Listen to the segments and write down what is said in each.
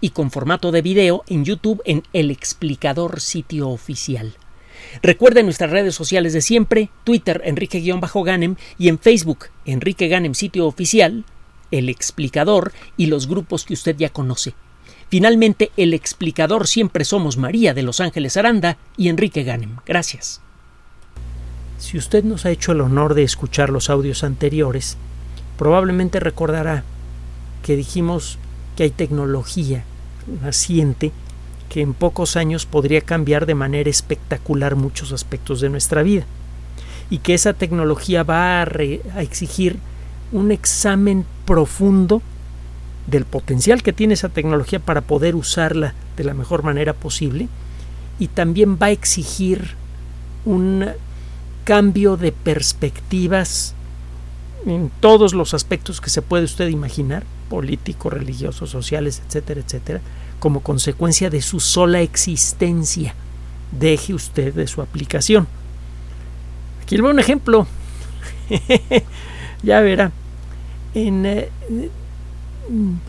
y con formato de video en YouTube en El Explicador sitio oficial. Recuerde nuestras redes sociales de siempre, Twitter Enrique-Ganem y en Facebook Enrique Ganem sitio oficial, El Explicador y los grupos que usted ya conoce. Finalmente, el explicador siempre somos María de Los Ángeles Aranda y Enrique Ganem. Gracias. Si usted nos ha hecho el honor de escuchar los audios anteriores, probablemente recordará que dijimos que hay tecnología naciente que en pocos años podría cambiar de manera espectacular muchos aspectos de nuestra vida. Y que esa tecnología va a, exigir un examen profundo del potencial que tiene esa tecnología para poder usarla de la mejor manera posible. Y también va a exigir un cambio de perspectivas en todos los aspectos que se puede usted imaginar, políticos, religiosos, sociales, etcétera, etcétera, como consecuencia de su sola existencia. Deje usted de su aplicación. Aquí le voy un ejemplo. ya verá. En, eh,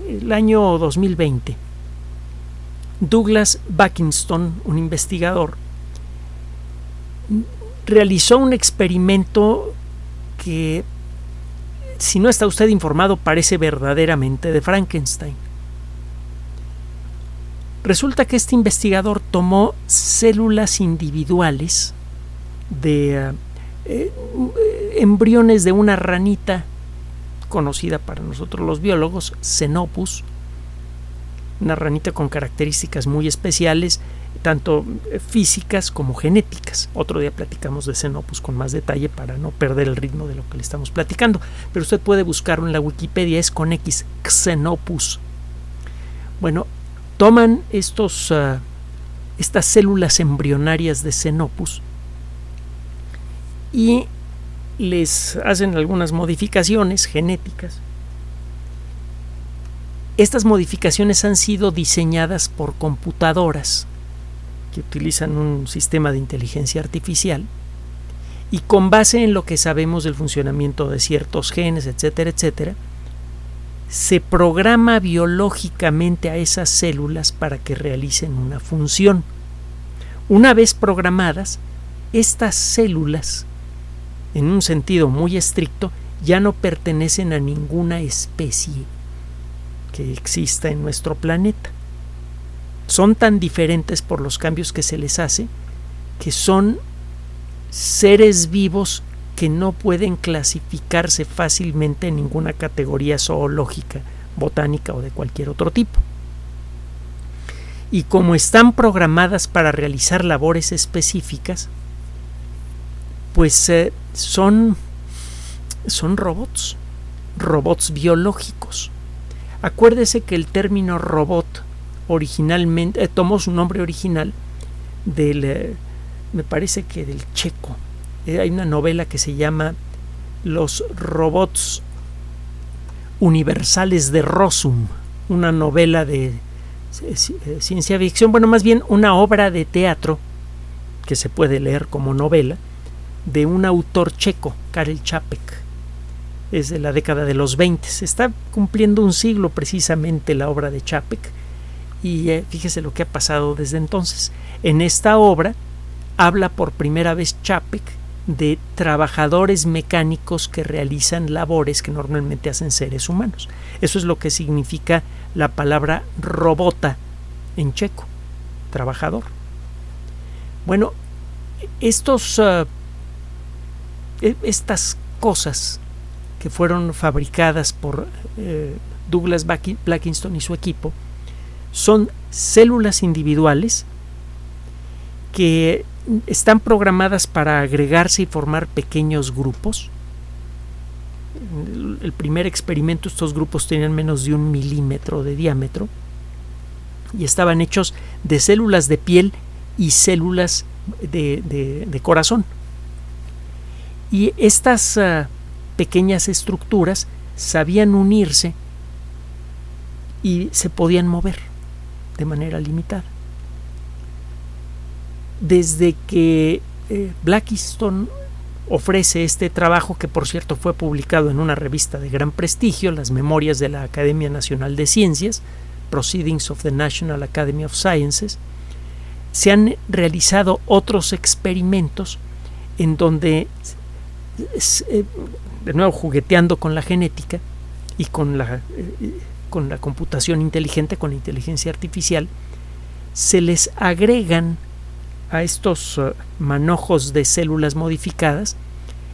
el año 2020, Douglas Buckinston, un investigador, realizó un experimento que, si no está usted informado, parece verdaderamente de Frankenstein. Resulta que este investigador tomó células individuales de eh, eh, embriones de una ranita conocida para nosotros los biólogos, Xenopus, una ranita con características muy especiales, tanto físicas como genéticas. Otro día platicamos de Xenopus con más detalle para no perder el ritmo de lo que le estamos platicando. Pero usted puede buscarlo en la Wikipedia, es con X, Xenopus. Bueno, toman estos, ah, estas células embrionarias de Xenopus y les hacen algunas modificaciones genéticas. Estas modificaciones han sido diseñadas por computadoras que utilizan un sistema de inteligencia artificial y con base en lo que sabemos del funcionamiento de ciertos genes, etcétera, etcétera, se programa biológicamente a esas células para que realicen una función. Una vez programadas, estas células en un sentido muy estricto, ya no pertenecen a ninguna especie que exista en nuestro planeta. Son tan diferentes por los cambios que se les hace que son seres vivos que no pueden clasificarse fácilmente en ninguna categoría zoológica, botánica o de cualquier otro tipo. Y como están programadas para realizar labores específicas, pues eh, son, son robots, robots biológicos. Acuérdese que el término robot originalmente eh, tomó su nombre original del, eh, me parece que del checo. hay una novela que se llama Los robots universales de Rossum, una novela de ciencia ficción, bueno, más bien una obra de teatro que se puede leer como novela de un autor checo, Karel Čapek. Es de la década de los 20. Se está cumpliendo un siglo precisamente la obra de Čapek y eh, fíjese lo que ha pasado desde entonces. En esta obra habla por primera vez Čapek de trabajadores mecánicos que realizan labores que normalmente hacen seres humanos. Eso es lo que significa la palabra robota en checo, trabajador. Bueno, estos uh, e, estas cosas que fueron fabricadas por eh, Douglas Blackinston y su equipo son células individuales que están programadas para agregarse y formar pequeños grupos. El primer experimento, estos grupos tenían menos de un milímetro de diámetro y estaban hechos de células de piel y células de, corazón. Y estas ah, pequeñas estructuras sabían unirse y se podían mover de manera limitada. Desde que eh, Blackiston ofrece este trabajo, que por cierto fue publicado en una revista de gran prestigio, las Memorias de la Academia Nacional de Ciencias, Proceedings of the National Academy of Sciences, se han realizado otros experimentos en donde, eh, de nuevo jugueteando con la genética y con la, eh, con la computación inteligente, con la inteligencia artificial, se les agregan a estos eh, manojos de células modificadas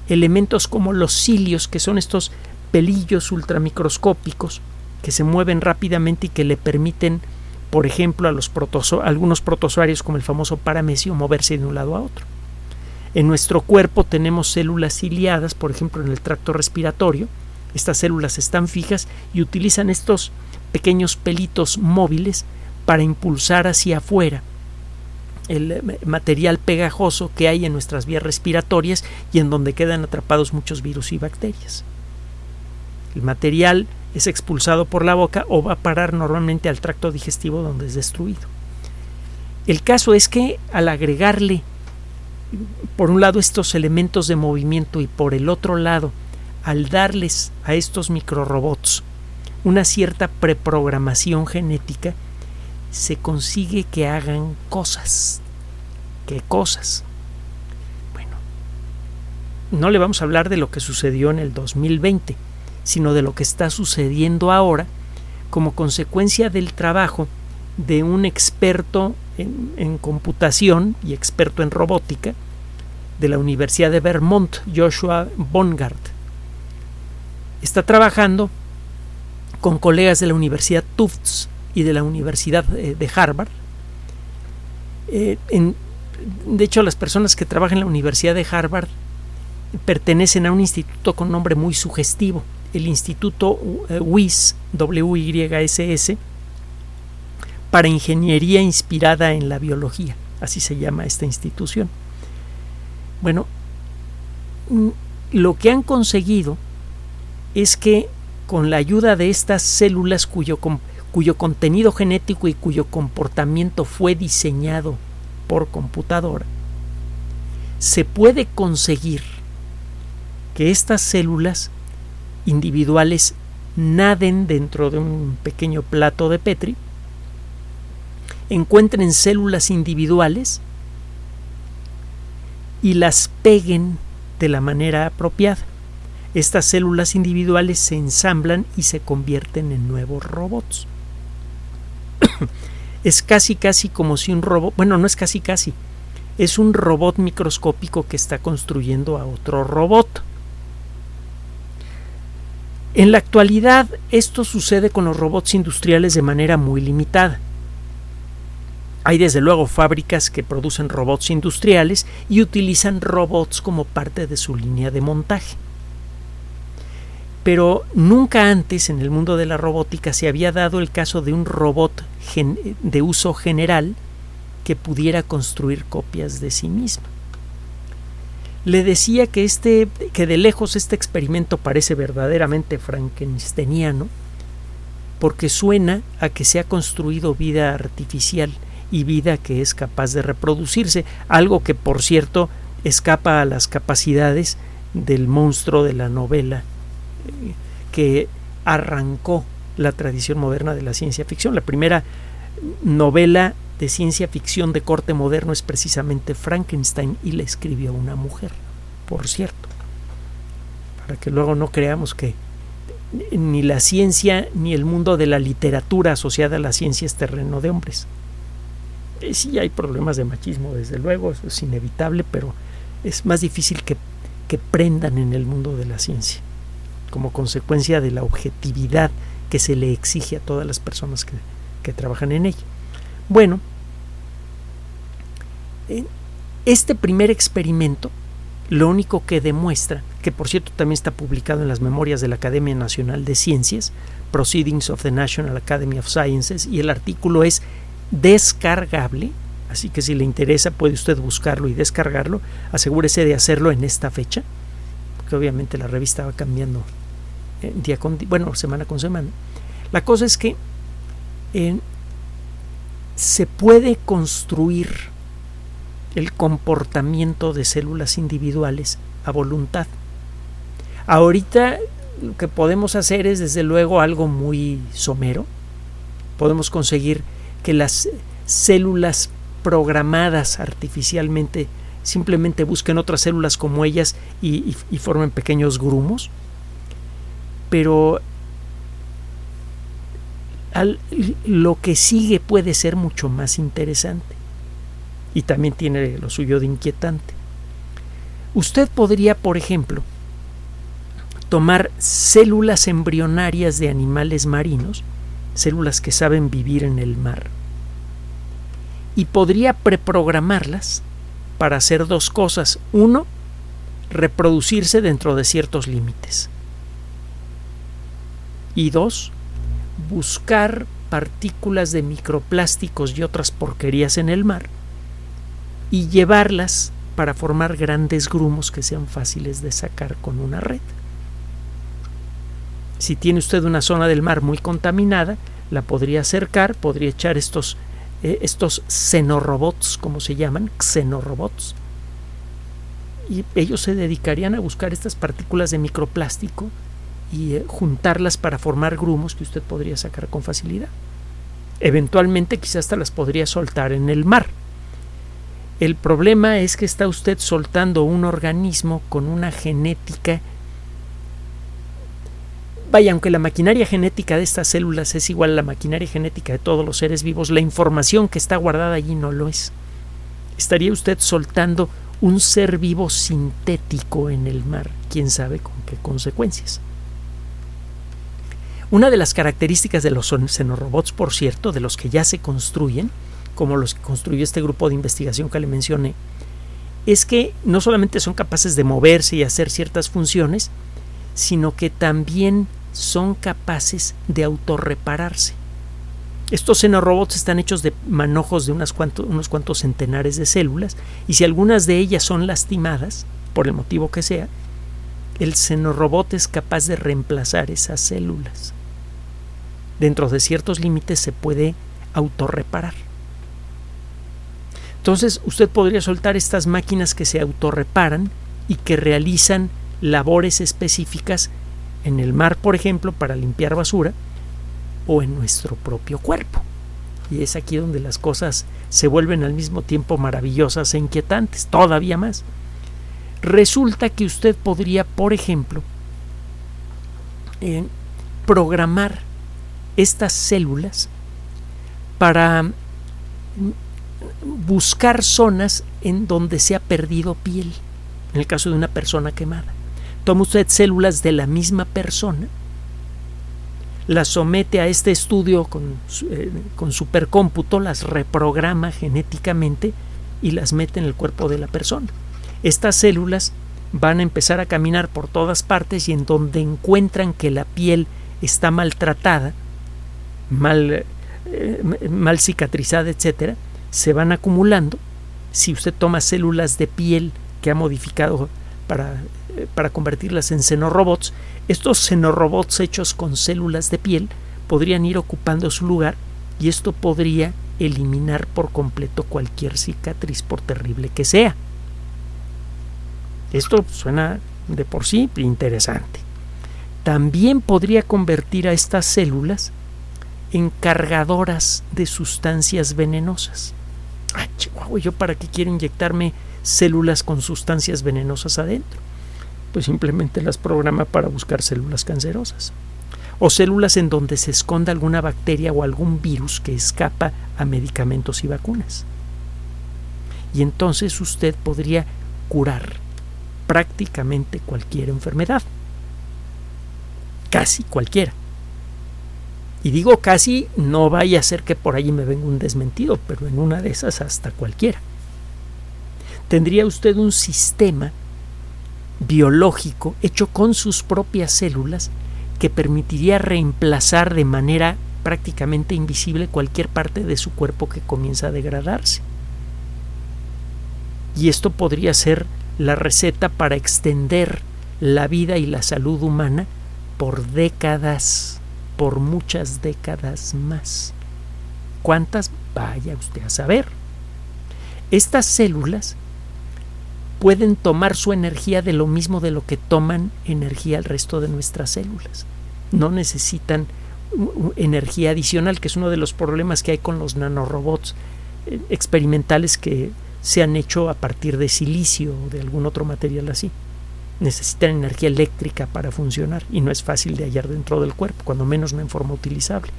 elementos como los cilios, que son estos pelillos ultramicroscópicos que se mueven rápidamente y que le permiten por ejemplo, a los algunos protozoarios como el famoso paramesio moverse de un lado a otro. En nuestro cuerpo tenemos células ciliadas, por ejemplo, en el tracto respiratorio. Estas células están fijas y utilizan estos pequeños pelitos móviles para impulsar hacia afuera el eh, material pegajoso que hay en nuestras vías respiratorias y en donde quedan atrapados muchos virus y bacterias. El material es expulsado por la boca o va a parar normalmente al tracto digestivo donde es destruido. El caso es que al agregarle por un lado estos elementos de movimiento y por el otro lado al darles a estos microrobots una cierta preprogramación genética, se consigue que hagan cosas. ¿Qué cosas? Bueno, no le vamos a hablar de lo que sucedió en el 2020 sino de lo que está sucediendo ahora como consecuencia del trabajo de un experto en, computación y experto en robótica de la Universidad de Vermont, Joshua Bongard. Está trabajando con colegas de la Universidad Tufts y de la Universidad eh, de Harvard. Eh, de hecho, las personas que trabajan en la Universidad de Harvard pertenecen a un instituto con nombre muy sugestivo, el Instituto eh, WISS, WYSS, para ingeniería inspirada en la biología, así se llama esta institución. Bueno, mm, lo que han conseguido es que con la ayuda de estas células cuyo, cuyo contenido genético y cuyo comportamiento fue diseñado por computadora, se puede conseguir que estas células individuales naden dentro de un pequeño plato de Petri, encuentren células individuales y las peguen de la manera apropiada. Estas células individuales se ensamblan y se convierten en nuevos robots. es casi casi como si un robot, bueno, no es casi casi, es un robot microscópico que está construyendo a otro robot. En la actualidad esto sucede con los robots industriales de manera muy limitada. Hay desde luego fábricas que producen robots industriales y utilizan robots como parte de su línea de montaje. Pero nunca antes en el mundo de la robótica se había dado el caso de un robot de uso general que pudiera construir copias de sí mismo le decía que este que de lejos este experimento parece verdaderamente frankensteiniano porque suena a que se ha construido vida artificial y vida que es capaz de reproducirse, algo que por cierto escapa a las capacidades del monstruo de la novela que arrancó la tradición moderna de la ciencia ficción. La primera novela de ciencia ficción de corte moderno es precisamente Frankenstein y la escribió una mujer, por cierto, para que luego no creamos que ni la ciencia ni el mundo de la literatura asociada a la ciencia es terreno de hombres. Eh, sí hay problemas de machismo, desde luego, eso es inevitable, pero es más difícil que, que prendan en el mundo de la ciencia, como consecuencia de la objetividad que se le exige a todas las personas que, que trabajan en ella. Bueno, este primer experimento lo único que demuestra que por cierto también está publicado en las memorias de la Academia Nacional de Ciencias, Proceedings of the National Academy of Sciences, y el artículo es descargable, así que si le interesa puede usted buscarlo y descargarlo, asegúrese de hacerlo en esta fecha, porque obviamente la revista va cambiando eh, día con bueno, semana con semana. La cosa es que eh, se puede construir el comportamiento de células individuales a voluntad. Ahorita lo que podemos hacer es desde luego algo muy somero. Podemos conseguir que las células programadas artificialmente simplemente busquen otras células como ellas y, formen pequeños grumos. Pero lo que sigue puede ser mucho más interesante y también tiene lo suyo de inquietante. Usted podría, por ejemplo, tomar células embrionarias de animales marinos, células que saben vivir en el mar, y podría preprogramarlas para hacer dos cosas. Uno, reproducirse dentro de ciertos límites. Y dos, buscar partículas de microplásticos y otras porquerías en el mar y llevarlas para formar grandes grumos que sean fáciles de sacar con una red. Si tiene usted una zona del mar muy contaminada, la podría acercar, podría echar estos, eh, estos xenorobots, como se llaman, xenorobots, y ellos se dedicarían a buscar estas partículas de microplástico y eh, juntarlas para formar grumos que usted podría sacar con facilidad. Eventualmente quizás hasta las podría soltar en el mar. El problema es que está usted soltando un organismo con una genética Vaya, aunque la maquinaria genética de estas células es igual a la maquinaria genética de todos los seres vivos, la información que está guardada allí no lo es. Estaría usted soltando un ser vivo sintético en el mar, quién sabe con qué consecuencias. Una de las características de los xenorobots, por cierto, de los que ya se construyen, como los que construyó este grupo de investigación que le mencioné, es que no solamente son capaces de moverse y hacer ciertas funciones, sino que también son capaces de autorrepararse. Estos xenorobots están hechos de manojos de unos cuantos, unos cuantos centenares de células y si algunas de ellas son lastimadas, por el motivo que sea, el xenorobot es capaz de reemplazar esas células. Dentro de ciertos límites se puede autorreparar. Entonces usted podría soltar estas máquinas que se autorreparan y que realizan labores específicas en el mar, por ejemplo, para limpiar basura o en nuestro propio cuerpo. Y es aquí donde las cosas se vuelven al mismo tiempo maravillosas e inquietantes, todavía más. Resulta que usted podría, por ejemplo, programar estas células para buscar zonas en donde se ha perdido piel, en el caso de una persona quemada. Toma usted células de la misma persona, las somete a este estudio con, eh, con supercómputo, las reprograma genéticamente y las mete en el cuerpo de la persona. Estas células van a empezar a caminar por todas partes y en donde encuentran que la piel está maltratada, mal, eh, mal cicatrizada, etcétera, se van acumulando. Si usted toma células de piel que ha modificado para, eh, para convertirlas en xenorobots, estos xenorobots hechos con células de piel podrían ir ocupando su lugar y esto podría eliminar por completo cualquier cicatriz por terrible que sea. Esto suena de por sí interesante. También podría convertir a estas células en cargadoras de sustancias venenosas. Ah, chihuahua, ¿yo para qué quiero inyectarme células con sustancias venenosas adentro? Pues simplemente las programa para buscar células cancerosas. O células en donde se esconda alguna bacteria o algún virus que escapa a medicamentos y vacunas. Y entonces usted podría curar prácticamente cualquier enfermedad. Casi cualquiera. Y digo casi, no vaya a ser que por allí me venga un desmentido, pero en una de esas hasta cualquiera. Tendría usted un sistema biológico hecho con sus propias células que permitiría reemplazar de manera prácticamente invisible cualquier parte de su cuerpo que comienza a degradarse. Y esto podría ser la receta para extender la vida y la salud humana por décadas, por muchas décadas más. ¿Cuántas? Vaya usted a saber. Estas células pueden tomar su energía de lo mismo de lo que toman energía el resto de nuestras células. No necesitan energía adicional, que es uno de los problemas que hay con los nanorobots eh, experimentales que se han hecho a partir de silicio o de algún otro material así. Necesitan energía eléctrica para funcionar y no es fácil de hallar dentro del cuerpo, cuando menos no en forma utilizable.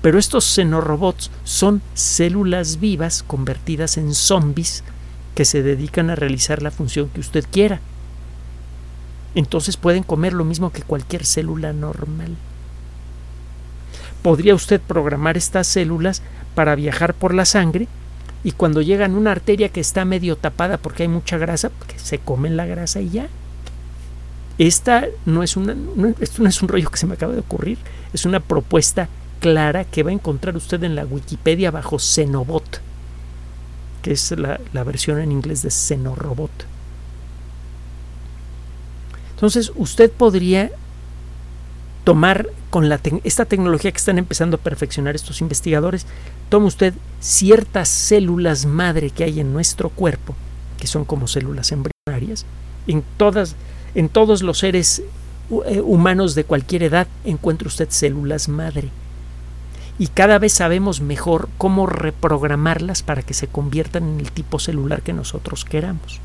Pero estos xenorobots son células vivas convertidas en zombies que se dedican a realizar la función que usted quiera. Entonces pueden comer lo mismo que cualquier célula normal. Podría usted programar estas células para viajar por la sangre y cuando llegan una arteria que está medio tapada porque hay mucha grasa, que se comen la grasa y ya. Esta no es, una, esto no es un rollo que se me acaba de ocurrir, es una propuesta clara que va a encontrar usted en la Wikipedia bajo Xenobot que es la, versión en inglés de Xenorobot. Entonces, usted podría tomar con la esta tecnología que están empezando a perfeccionar estos investigadores, toma usted ciertas células madre que hay en nuestro cuerpo, que son como células embrionarias, en todas en todos los seres eh, humanos de cualquier edad encuentra usted células madre y cada vez sabemos mejor cómo reprogramarlas para que se conviertan en el tipo celular que nosotros queramos.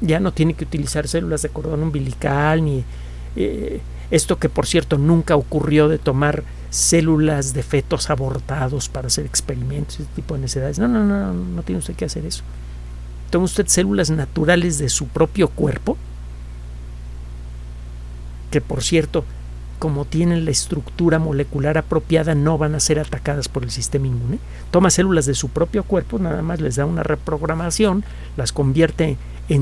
Ya no tiene que utilizar células de cordón umbilical ni eh, esto que por cierto nunca ocurrió de tomar células de fetos abortados para hacer experimentos, ese tipo de necesidades. No, no, no, no, no tiene usted que hacer eso. Toma usted células naturales de su propio cuerpo, que por cierto como tienen la estructura molecular apropiada, no van a ser atacadas por el sistema inmune. Toma células de su propio cuerpo, nada más les da una reprogramación, las convierte en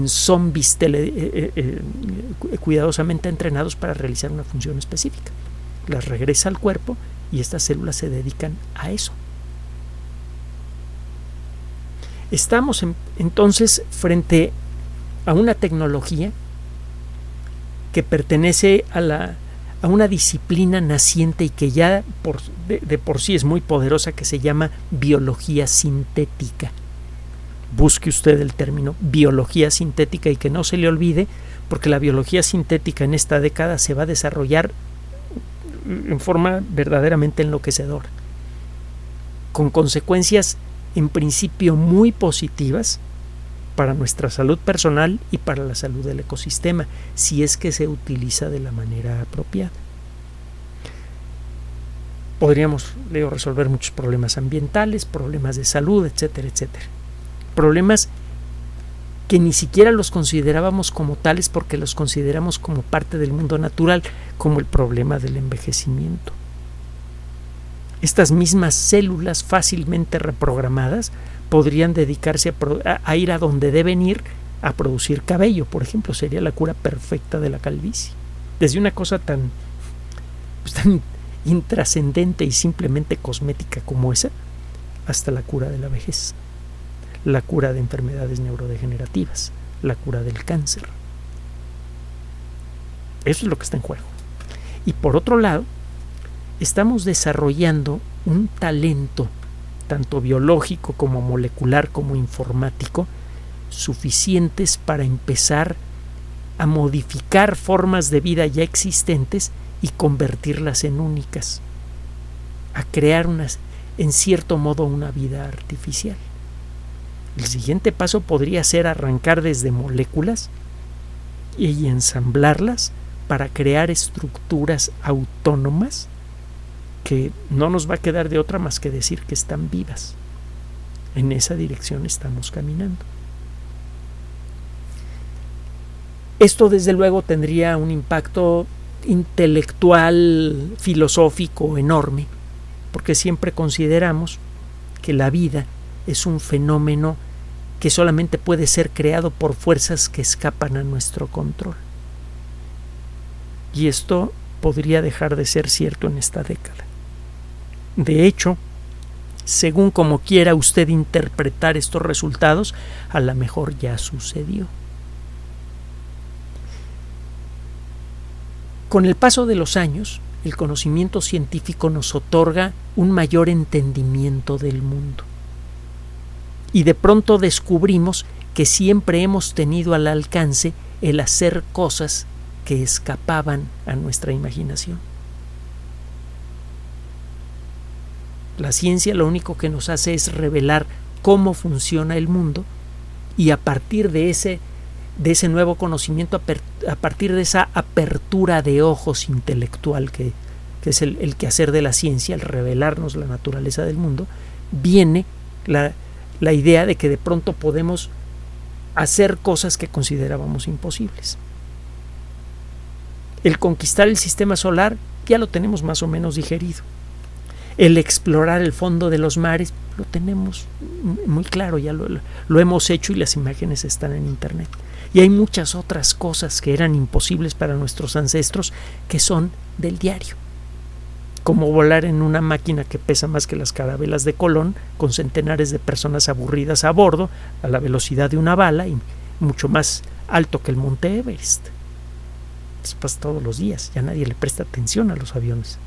zombies eh, eh, eh, cuidadosamente entrenados para realizar una función específica. Las regresa al cuerpo y estas células se dedican a eso. Estamos entonces frente a una tecnología que pertenece a la a una disciplina naciente y que ya de, por sí es muy poderosa que se llama biología sintética. Busque usted el término biología sintética y que no se le olvide porque la biología sintética en esta década se va a desarrollar en forma verdaderamente enloquecedora, con consecuencias en principio muy positivas para nuestra salud personal y para la salud del ecosistema, si es que se utiliza de la manera apropiada. Podríamos resolver muchos problemas ambientales, problemas de salud, etcétera, etcétera. Problemas que ni siquiera los considerábamos como tales porque los consideramos como parte del mundo natural, como el problema del envejecimiento. Estas mismas células fácilmente reprogramadas podrían dedicarse a, ir a donde deben ir a producir cabello, por ejemplo, sería la cura perfecta de la calvicie. Desde una cosa tan, pues, tan intrascendente y simplemente cosmética como esa, hasta la cura de la vejez, la cura de enfermedades neurodegenerativas, la cura del cáncer. Eso es lo que está en juego. Y por otro lado, estamos desarrollando un talento tanto biológico como molecular como informático, suficientes para empezar a modificar formas de vida ya existentes y convertirlas en únicas, a crear unas, en cierto modo una vida artificial. El siguiente paso podría ser arrancar desde moléculas y ensamblarlas para crear estructuras autónomas que no nos va a quedar de otra más que decir que están vivas. En esa dirección estamos caminando. Esto desde luego tendría un impacto intelectual, filosófico enorme, porque siempre consideramos que la vida es un fenómeno que solamente puede ser creado por fuerzas que escapan a nuestro control. Y esto podría dejar de ser cierto en esta década. De hecho, según como quiera usted interpretar estos resultados, a lo mejor ya sucedió. Con el paso de los años, el conocimiento científico nos otorga un mayor entendimiento del mundo. Y de pronto descubrimos que siempre hemos tenido al alcance el hacer cosas que escapaban a nuestra imaginación. La ciencia lo único que nos hace es revelar cómo funciona el mundo y a partir de ese, de ese nuevo conocimiento, a partir de esa apertura de ojos intelectual que, que es el, el, quehacer de la ciencia, el revelarnos la naturaleza del mundo, viene la, la idea de que de pronto podemos hacer cosas que considerábamos imposibles. El conquistar el sistema solar ya lo tenemos más o menos digerido. El explorar el fondo de los mares lo tenemos muy claro, ya lo, hemos hecho y las imágenes están en Internet. Y hay muchas otras cosas que eran imposibles para nuestros ancestros que son del diario. Como volar en una máquina que pesa más que las carabelas de Colón, con centenares de personas aburridas a bordo, a la velocidad de una bala y mucho más alto que el monte Everest. Eso pasa todos los días, ya nadie le presta atención a los aviones.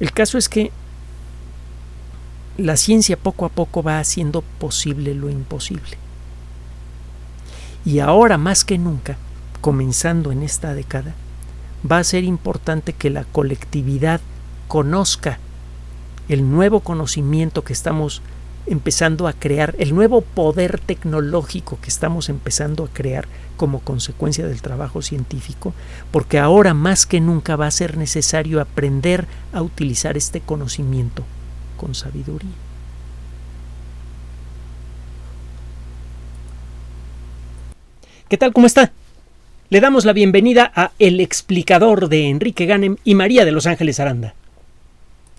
El caso es que la ciencia poco a poco va haciendo posible lo imposible. Y ahora más que nunca, comenzando en esta década, va a ser importante que la colectividad conozca el nuevo conocimiento que estamos empezando a crear, el nuevo poder tecnológico que estamos empezando a crear como consecuencia del trabajo científico, porque ahora más que nunca va a ser necesario aprender a utilizar este conocimiento con sabiduría. ¿Qué tal? ¿Cómo está? Le damos la bienvenida a El explicador de Enrique Ganem y María de Los Ángeles Aranda.